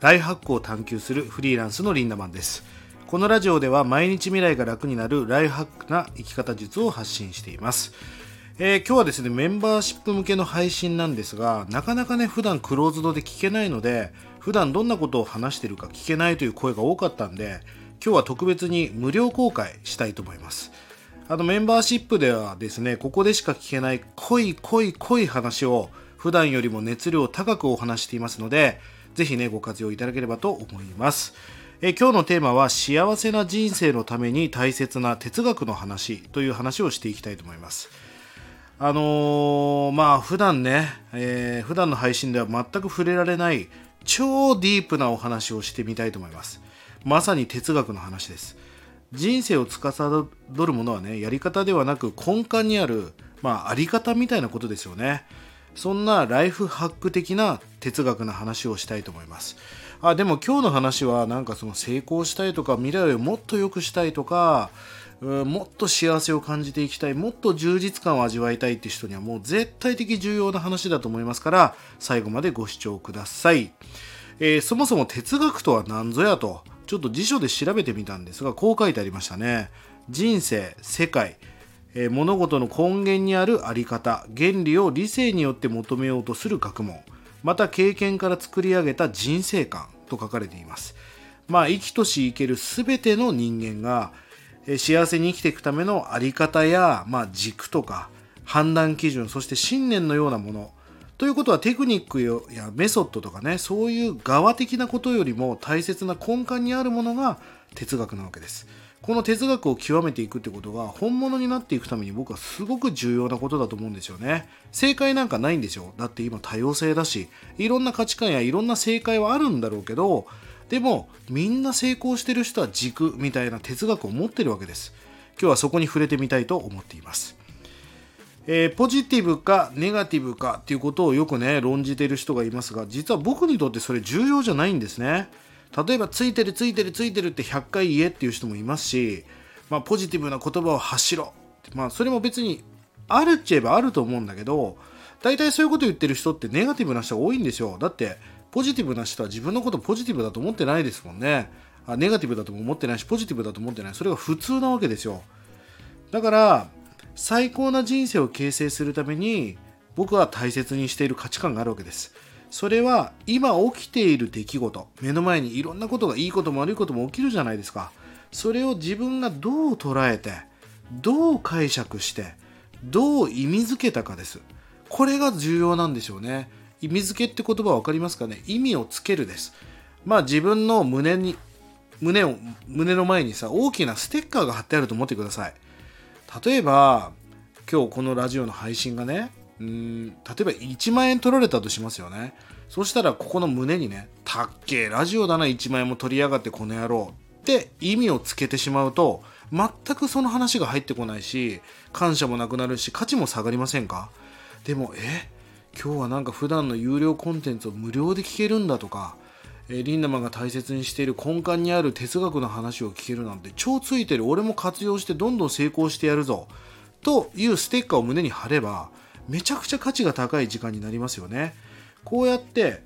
大発行を探求するフリーランスのリンダマンですこのラジオでは毎日未来が楽になるライフハックな生き方術を発信していますえー、今日はですね、メンバーシップ向けの配信なんですが、なかなかね、普段クローズドで聞けないので、普段どんなことを話してるか聞けないという声が多かったんで、今日は特別に無料公開したいと思います。あのメンバーシップではですね、ここでしか聞けない濃い濃い濃い話を普段よりも熱量高くお話していますので、ぜひね、ご活用いただければと思います。え今日のテーマは幸せな人生のために大切な哲学の話という話をしていきたいと思います。あのー、まあ普段ね、えー、普段の配信では全く触れられない超ディープなお話をしてみたいと思います。まさに哲学の話です。人生を司るものはね、やり方ではなく根幹にある、まあ、あり方みたいなことですよね。そんなライフハック的な哲学の話をしたいと思います。あ、でも今日の話はなんかその成功したいとか未来をもっと良くしたいとか、もっと幸せを感じていきたい、もっと充実感を味わいたいって人にはもう絶対的重要な話だと思いますから、最後までご視聴ください。えー、そもそも哲学とは何ぞやとちょっと辞書で調べてみたんですがこう書いてありましたね人生世界、えー、物事の根源にあるあり方原理を理性によって求めようとする学問また経験から作り上げた人生観と書かれています。まあ生きとし生ける全ての人間が、えー、幸せに生きていくためのあり方や、まあ、軸とか判断基準そして信念のようなものということはテクニックやメソッドとかねそういう側的なことよりも大切な根幹にあるものが哲学なわけです。この哲学を極めていくってことが本物になっていくために僕はすごく重要なことだと思うんですよね。正解なんかないんですよだって今多様性だしいろんな価値観やいろんな正解はあるんだろうけどでもみんな成功してる人は軸みたいな哲学を持ってるわけです。今日はそこに触れてみたいと思っています。えー、ポジティブかネガティブかっていうことをよくね論じている人がいますが実は僕にとってそれ重要じゃないんですね。例えばついてるついてるついてるって100回言えっていう人もいますし、まあ、ポジティブな言葉を発しろ。まあそれも別にあるっちゃえばあると思うんだけど大体そういうこと言ってる人ってネガティブな人が多いんですよ。だってポジティブな人は自分のことポジティブだと思ってないですもんね。あネガティブだとも思ってないしポジティブだと思ってない。それが普通なわけですよ。だから最高な人生を形成するために僕は大切にしている価値観があるわけです。それは今起きている出来事目の前にいろんなことがいいことも悪いことも起きるじゃないですか。それを自分がどう捉えてどう解釈してどう意味づけたかです。これが重要なんですよね。意味付けって言葉分かりますかね？意味をつけるです。まあ自分の胸に胸を胸の前にさ大きなステッカーが貼ってあると思ってください。例えば今日このラジオの配信がねうん例えば1万円取られたとしますよね。そしたらここの胸にね「たっけえラジオだな1万円も取りやがってこの野郎」って意味をつけてしまうと全くその話が入ってこないし感謝もなくなるし価値も下がりませんか？でもえ？今日はなんか普段の有料コンテンツを無料で聞けるんだとかえリンダマンが大切にしている根幹にある哲学の話を聞けるなんて超ついてる俺も活用してどんどん成功してやるぞというステッカーを胸に貼ればめちゃくちゃ価値が高い時間になりますよね。こうやって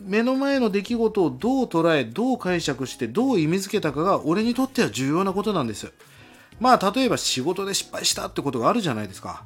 目の前の出来事をどう捉えどう解釈してどう意味付けたかが俺にとっては重要なことなんです。まあ例えば仕事で失敗したってことがあるじゃないですか。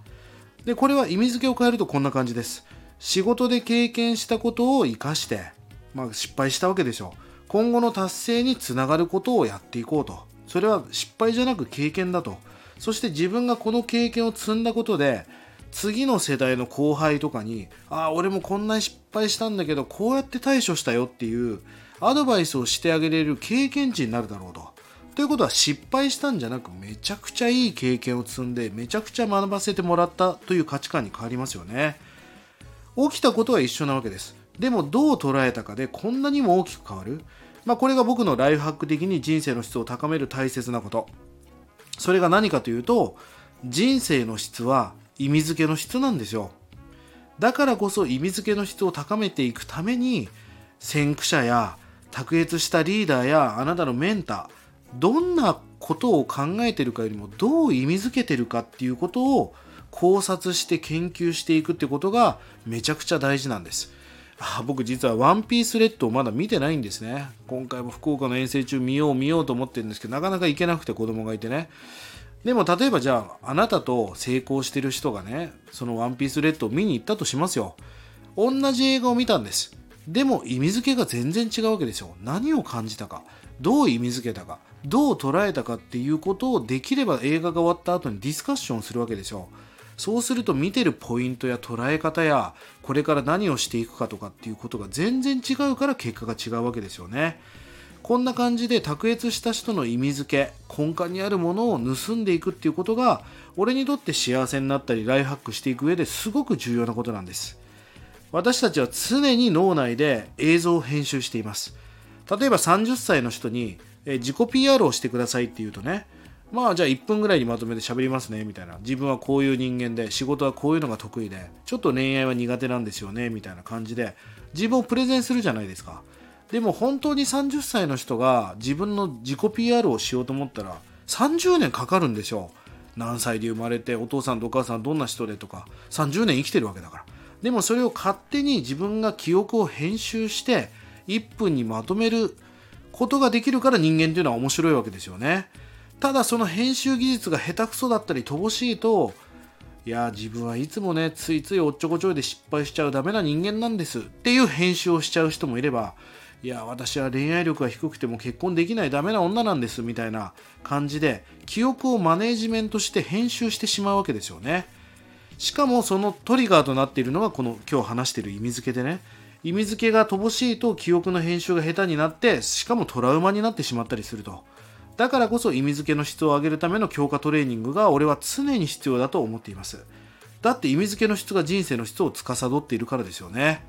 でこれは意味付けを変えるとこんな感じです。仕事で経験したことを生かしてまあ、失敗したわけでしょう。今後の達成につながることをやっていこうと。それは失敗じゃなく経験だと。そして自分がこの経験を積んだことで次の世代の後輩とかにああ俺もこんなに失敗したんだけどこうやって対処したよっていうアドバイスをしてあげれる経験値になるだろうと。ということは失敗したんじゃなくめちゃくちゃいい経験を積んでめちゃくちゃ学ばせてもらったという価値観に変わりますよね。起きたことは一緒なわけです。でもどう捉えたかでこんなにも大きく変わる、まあ、これが僕のライフハック的に人生の質を高める大切なことそれが何かというと人生の質は意味付けの質なんですよ。だからこそ意味付けの質を高めていくために先駆者や卓越したリーダーやあなたのメンターどんなことを考えてるかよりもどう意味付けてるかっていうことを考察して研究していくってことがめちゃくちゃ大事なんです。あ僕実はワンピースレッドをまだ見てないんですね。今回も福岡の遠征中見よう見ようと思ってるんですけどなかなか行けなくて子供がいてね。でも例えばじゃああなたと成功してる人がねそのワンピースレッドを見に行ったとしますよ。同じ映画を見たんです。でも意味付けが全然違うわけですよ。何を感じたか。どう意味付けたか。どう捉えたかっていうことをできれば映画が終わった後にディスカッションするわけですよ。そうすると見てるポイントや捉え方やこれから何をしていくかとかっていうことが全然違うから結果が違うわけですよね。こんな感じで卓越した人の意味付け根幹にあるものを盗んでいくっていうことが俺にとって幸せになったりライフハックしていく上ですごく重要なことなんです。私たちは常に脳内で映像を編集しています。例えば30歳の人に自己 PR をしてくださいって言うとねまあじゃあ1分ぐらいにまとめて喋りますねみたいな。自分はこういう人間で仕事はこういうのが得意でちょっと恋愛は苦手なんですよねみたいな感じで自分をプレゼンするじゃないですか。でも本当に30歳の人が自分の自己 PR をしようと思ったら30年かかるんですよ何歳で生まれてお父さんとお母さんどんな人でとか。30年生きてるわけだから。でもそれを勝手に自分が記憶を編集して1分にまとめることができるから人間っていうのは面白いわけですよね。ただその編集技術が下手くそだったり乏しいといや自分はいつもねついついおっちょこちょいで失敗しちゃうダメな人間なんですっていう編集をしちゃう人もいればいや私は恋愛力が低くても結婚できないダメな女なんですみたいな感じで記憶をマネージメントして編集してしまうわけですよね。しかもそのトリガーとなっているのがこの今日話している意味付けでね。意味付けが乏しいと記憶の編集が下手になってしかもトラウマになってしまったりすると。だからこそ意味付けの質を上げるための強化トレーニングが俺は常に必要だと思っています。だって意味付けの質が人生の質を司っているからですよね。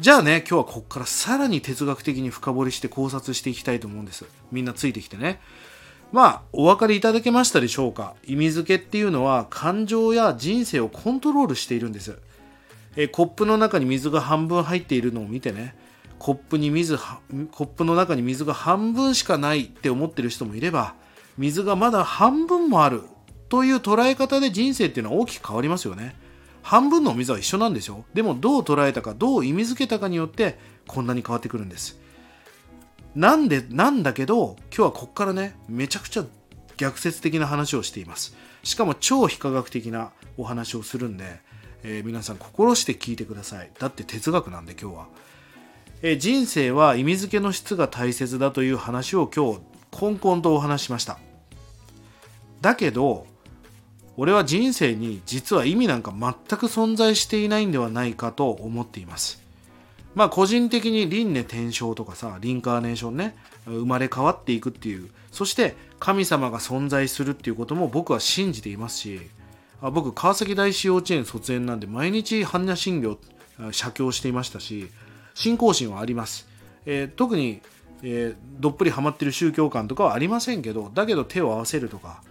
じゃあね今日はここからさらに哲学的に深掘りして考察していきたいと思うんです。みんなついてきてね。まあお分かりいただけましたでしょうか？意味付けっていうのは感情や人生をコントロールしているんです。えコップの中に水が半分入っているのを見てね。コップに水コップの中に水が半分しかないって思ってる人もいれば水がまだ半分もあるという捉え方で人生っていうのは大きく変わりますよね。半分のお水は一緒なんですよでもどう捉えたかどう意味付けたかによってこんなに変わってくるんです。なんでなんだけど今日はこっからねめちゃくちゃ逆説的な話をしています。しかも超非科学的なお話をするんで、えー、皆さん心して聞いてください。だって哲学なんで今日は。え人生は意味付けの質が大切だという話を今日コンコンとお話しました。だけど俺は人生に実は意味なんか全く存在していないんではないかと思っています。まあ個人的に輪廻転生とかさリンカーネーションね生まれ変わっていくっていう。そして神様が存在するっていうことも僕は信じていますしあ僕川崎大師幼稚園卒園なんで毎日般若心経写経していましたし信仰心はあります、えー、特に、えー、どっぷりハマってる宗教観とかはありませんけどだけど手を合わせるとか、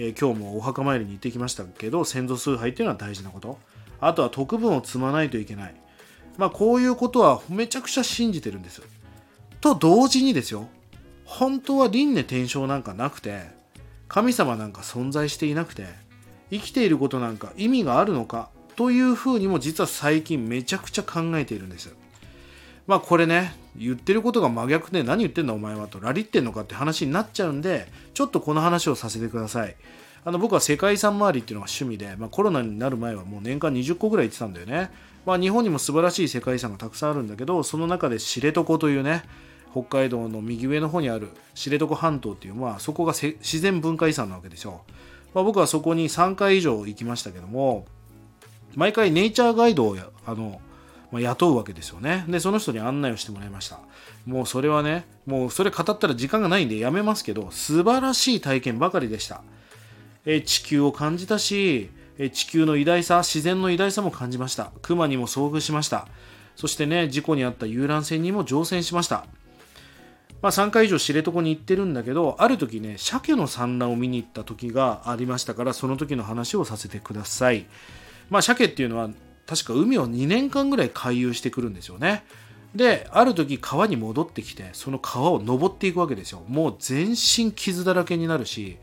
えー、今日もお墓参りに行ってきましたけど先祖崇拝っていうのは大事なこと。あとは徳分を積まないといけない。まあこういうことはめちゃくちゃ信じてるんですと同時にですよ。本当は輪廻転生なんかなくて神様なんか存在していなくて生きていることなんか意味があるのかというふうにも実は最近めちゃくちゃ考えているんです。まあこれね言ってることが真逆で何言ってんだお前はとラリってんのかって話になっちゃうんでちょっとこの話をさせてください。あの僕は世界遺産周りっていうのが趣味で、まあ、コロナになる前はもう年間20個ぐらい行ってたんだよね、まあ、日本にも素晴らしい世界遺産がたくさんあるんだけどその中で知床というね北海道の右上の方にある知床半島っていう、まあ、そこが自然文化遺産なわけですよ、まあ、僕はそこに3回以上行きましたけども毎回ネイチャーガイドをあのまあ、雇うわけですよね。で、その人に案内をしてもらいました。もうそれはね、もうそれ語ったら時間がないんでやめますけど、素晴らしい体験ばかりでした。え地球を感じたし、え地球の偉大さ、自然の偉大さも感じました。熊にも遭遇しました。そしてね、事故に遭った遊覧船にも乗船しました。まあ、3回以上知床に行ってるんだけど、ある時ね、鮭の産卵を見に行った時がありましたから、その時の話をさせてください。まあ、鮭っていうのは確か海を2年間ぐらい回遊してくるんですよね。である時川に戻ってきてその川を登っていくわけですよ。もう全身傷だらけになるし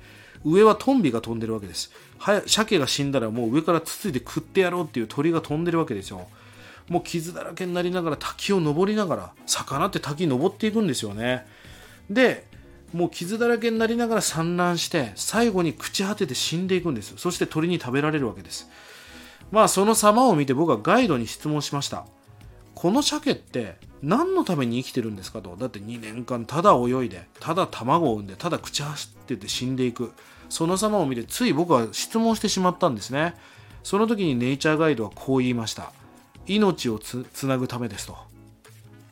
上はトンビが飛んでるわけです。は鮭が死んだらもう上からつついて食ってやろうっていう鳥が飛んでるわけですよ。もう傷だらけになりながら滝を登りながら魚って滝登っていくんですよね。でもう傷だらけになりながら産卵して最後に朽ち果てて死んでいくんです。そして鳥に食べられるわけです。まあその様を見て僕はガイドに質問しました。この鮭って何のために生きてるんですかと。だって2年間ただ泳いでただ卵を産んでただ朽ち果てて死んでいく。その様を見てつい僕は質問してしまったんですね。その時にネイチャーガイドはこう言いました。命をつなぐためですと。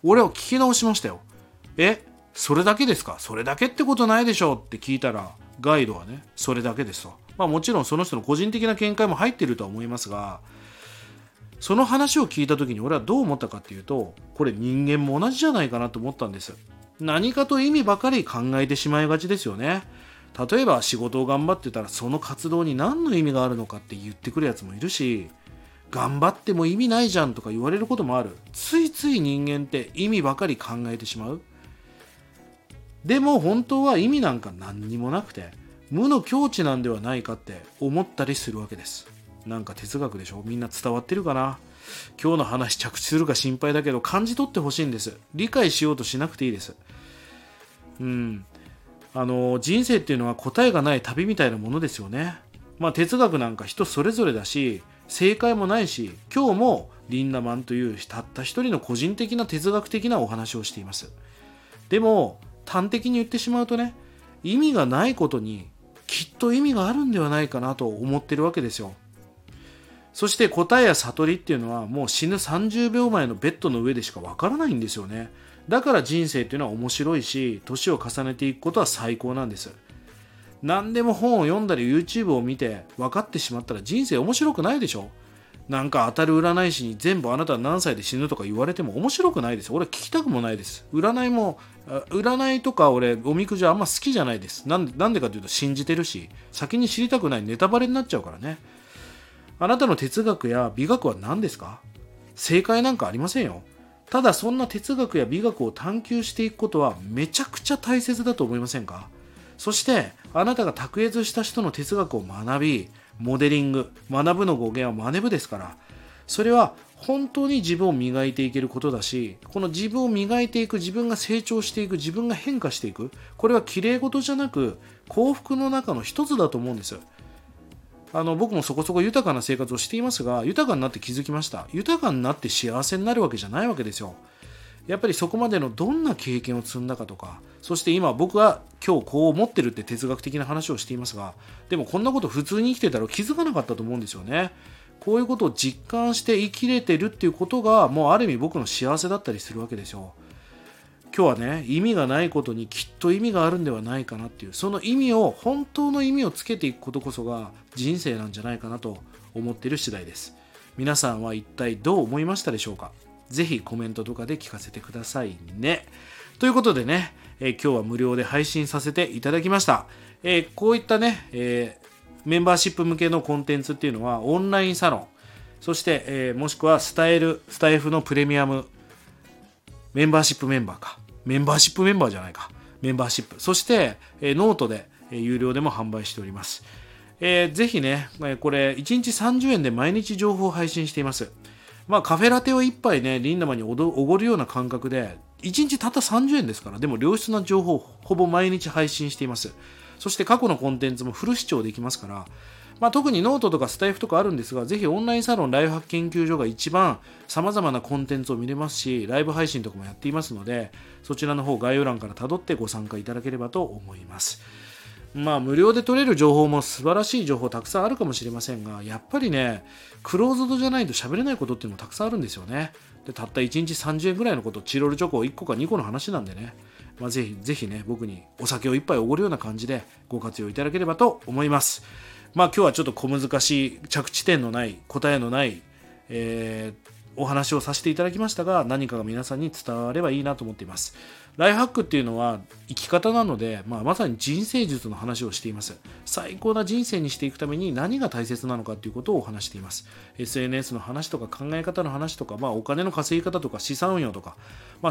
俺は聞き直しましたよ。えそれだけですか？それだけってことないでしょ？って聞いたらガイドはねそれだけですと。まあもちろんその人の個人的な見解も入っているとは思いますがその話を聞いた時に俺はどう思ったかっていうとこれ人間も同じじゃないかなと思ったんです。何かと意味ばかり考えてしまいがちですよね。例えば仕事を頑張ってたらその活動に何の意味があるのかって言ってくるやつもいるし頑張っても意味ないじゃんとか言われることもある。ついつい人間って意味ばかり考えてしまう。でも本当は意味なんか何にもなくて無の境地なんではないかって思ったりするわけです。なんか哲学でしょ？みんな伝わってるかな？今日の話着地するか心配だけど感じ取ってほしいんです。理解しようとしなくていいです。うん。あの人生っていうのは答えがない旅みたいなものですよね。まあ哲学なんか人それぞれだし正解もないし今日もリンナマンというたった一人の個人的な哲学的なお話をしています。でも端的に言ってしまうとね意味がないことにきっと意味があるんではないかなと思ってるわけですよ。そして答えや悟りっていうのはもう死ぬ30秒前のベッドの上でしかわからないんですよね。だから人生っていうのは面白いし年を重ねていくことは最高なんです。何でも本を読んだり YouTube を見て分かってしまったら人生面白くないでしょ。なんか当たる占い師に全部あなたは何歳で死ぬとか言われても面白くないです。俺は聞きたくもないです。占いも占いとか俺おみくじあんま好きじゃないです。なんでなんでかというと信じてるし先に知りたくないネタバレになっちゃうからね。あなたの哲学や美学は何ですか？正解なんかありませんよ。ただそんな哲学や美学を探求していくことはめちゃくちゃ大切だと思いませんか？そしてあなたが卓越した人の哲学を学びモデリング学ぶの語源は真似部ですからそれは本当に自分を磨いていけることだしこの自分を磨いていく自分が成長していく自分が変化していくこれは綺麗事じゃなく幸福の中の一つだと思うんですあの僕もそこそこ豊かな生活をしていますが豊かになって気づきました。豊かになって幸せになるわけじゃないわけですよ。やっぱりそこまでのどんな経験を積んだかとかそして今僕は今日こう思ってるって哲学的な話をしていますがでもこんなこと普通に生きてたら気づかなかったと思うんですよね。こういうことを実感して生きれてるっていうことがもうある意味僕の幸せだったりするわけですよ今日はね意味がないことにきっと意味があるんではないかなっていうその意味を本当の意味をつけていくことこそが人生なんじゃないかなと思っている次第です皆さんは一体どう思いましたでしょうか？ぜひコメントとかで聞かせてくださいね。ということでね、えー、今日は無料で配信させていただきました。えー、こういったね、えー、メンバーシップ向けのコンテンツっていうのはオンラインサロン、そして、えもしくはスタイル、スタエフのプレミアム、メンバーシップメンバーか。メンバーシップメンバーじゃないか。メンバーシップ。そして、えノートで、え有料でも販売しております。えー、ぜひね、これ1日30円で毎日情報を配信しています。まあカフェラテを1杯ね、リンダマにおごるような感覚で、1日たった30円ですから、でも良質な情報をほぼ毎日配信しています。そして過去のコンテンツもフル視聴できますから、まあ、特にノートとかスタエフとかあるんですが、ぜひオンラインサロンライフハック研究所が一番様々なコンテンツを見れますし、ライブ配信とかもやっていますので、そちらの方概要欄から辿ってご参加いただければと思います。まあ無料で取れる情報も素晴らしい情報たくさんあるかもしれませんが、やっぱりね、クローズドじゃないと喋れないことっていうのもたくさんあるんですよね。で、たった1日30円ぐらいのこと、チロルチョコ1個か2個の話なんでね、まあ、ぜひ、ぜひね、僕にお酒を一杯おごるような感じでご活用いただければと思います。まあ今日はちょっと小難しい着地点のない答えのない、えー、お話をさせていただきましたが何かが皆さんに伝わればいいなと思っていますライフハックっていうのは生き方なので、まあ、まさに人生術の話をしています最高な人生にしていくために何が大切なのかということをお話しています SNS の話とか考え方の話とか、まあ、お金の稼ぎ方とか資産運用とか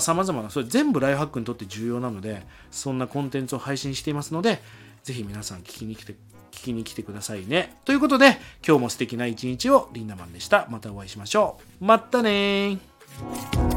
さまざ、まなそれ全部ライフハックにとって重要なのでそんなコンテンツを配信していますのでぜひ皆さん聞きに来て聞きに来てくださいね。ということで、今日も素敵な一日をリンダマンでした。またお会いしましょう。またねー。